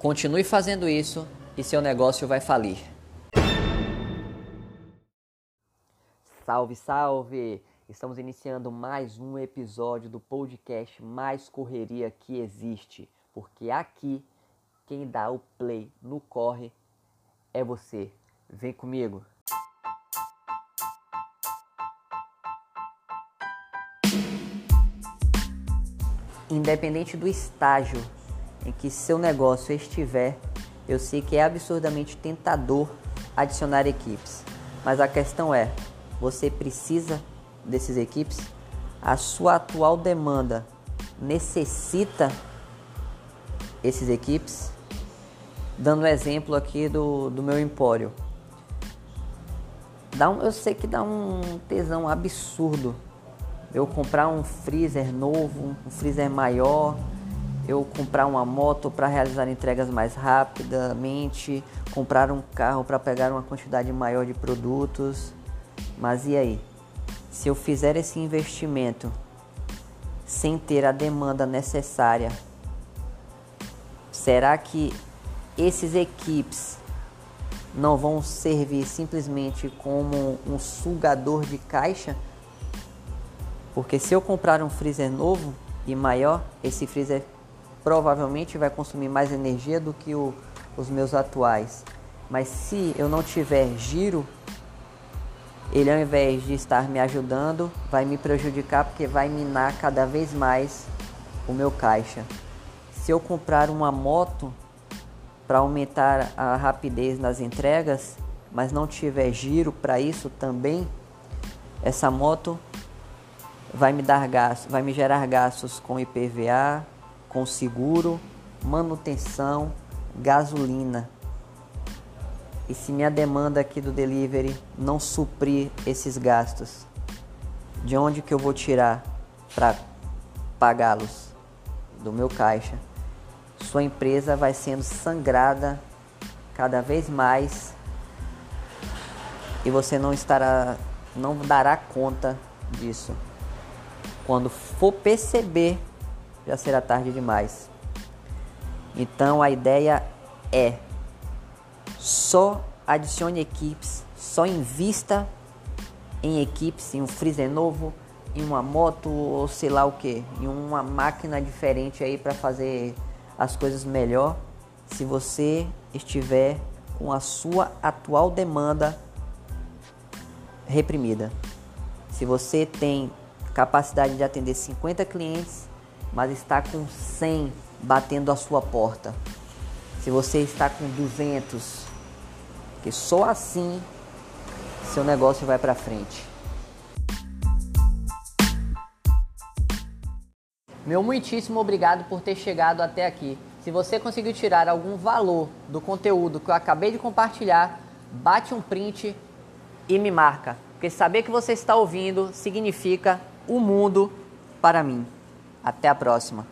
Continue fazendo isso e seu negócio vai falir. Salve, salve! Estamos iniciando mais um episódio do podcast mais correria que existe, porque aqui quem dá o play no corre é você. Vem comigo. Independente do estágio em que seu negócio estiver, eu sei que é absurdamente tentador adicionar equipes. Mas a questão é, você precisa desses equipes? A sua atual demanda necessita esses equipes? Dando um exemplo aqui do, do meu empório. Dá um, eu sei que dá um tesão absurdo eu comprar um freezer novo, um freezer maior, eu comprar uma moto para realizar entregas mais rapidamente, comprar um carro para pegar uma quantidade maior de produtos. Mas e aí? Se eu fizer esse investimento sem ter a demanda necessária, será que esses equipes não vão servir simplesmente como um sugador de caixa? Porque se eu comprar um freezer novo e maior, esse freezer provavelmente vai consumir mais energia do que o, os meus atuais. Mas se eu não tiver giro, ele ao invés de estar me ajudando, vai me prejudicar porque vai minar cada vez mais o meu caixa. Se eu comprar uma moto para aumentar a rapidez nas entregas, mas não tiver giro para isso também, essa moto vai me dar gastos, vai me gerar gastos com IPVA, com seguro, manutenção, gasolina. E se minha demanda aqui do delivery não suprir esses gastos, de onde que eu vou tirar para pagá-los? Do meu caixa. Sua empresa vai sendo sangrada cada vez mais e você não estará não dará conta disso. Quando for perceber, já será tarde demais. Então a ideia é só adicione equipes, só invista em equipes, em um freezer novo, em uma moto ou sei lá o que, em uma máquina diferente aí para fazer as coisas melhor. Se você estiver com a sua atual demanda reprimida. Se você tem capacidade de atender 50 clientes, mas está com 100 batendo a sua porta. Se você está com 200, que só assim seu negócio vai para frente. Meu muitíssimo obrigado por ter chegado até aqui. Se você conseguiu tirar algum valor do conteúdo que eu acabei de compartilhar, bate um print e me marca. Porque saber que você está ouvindo significa o mundo para mim. Até a próxima.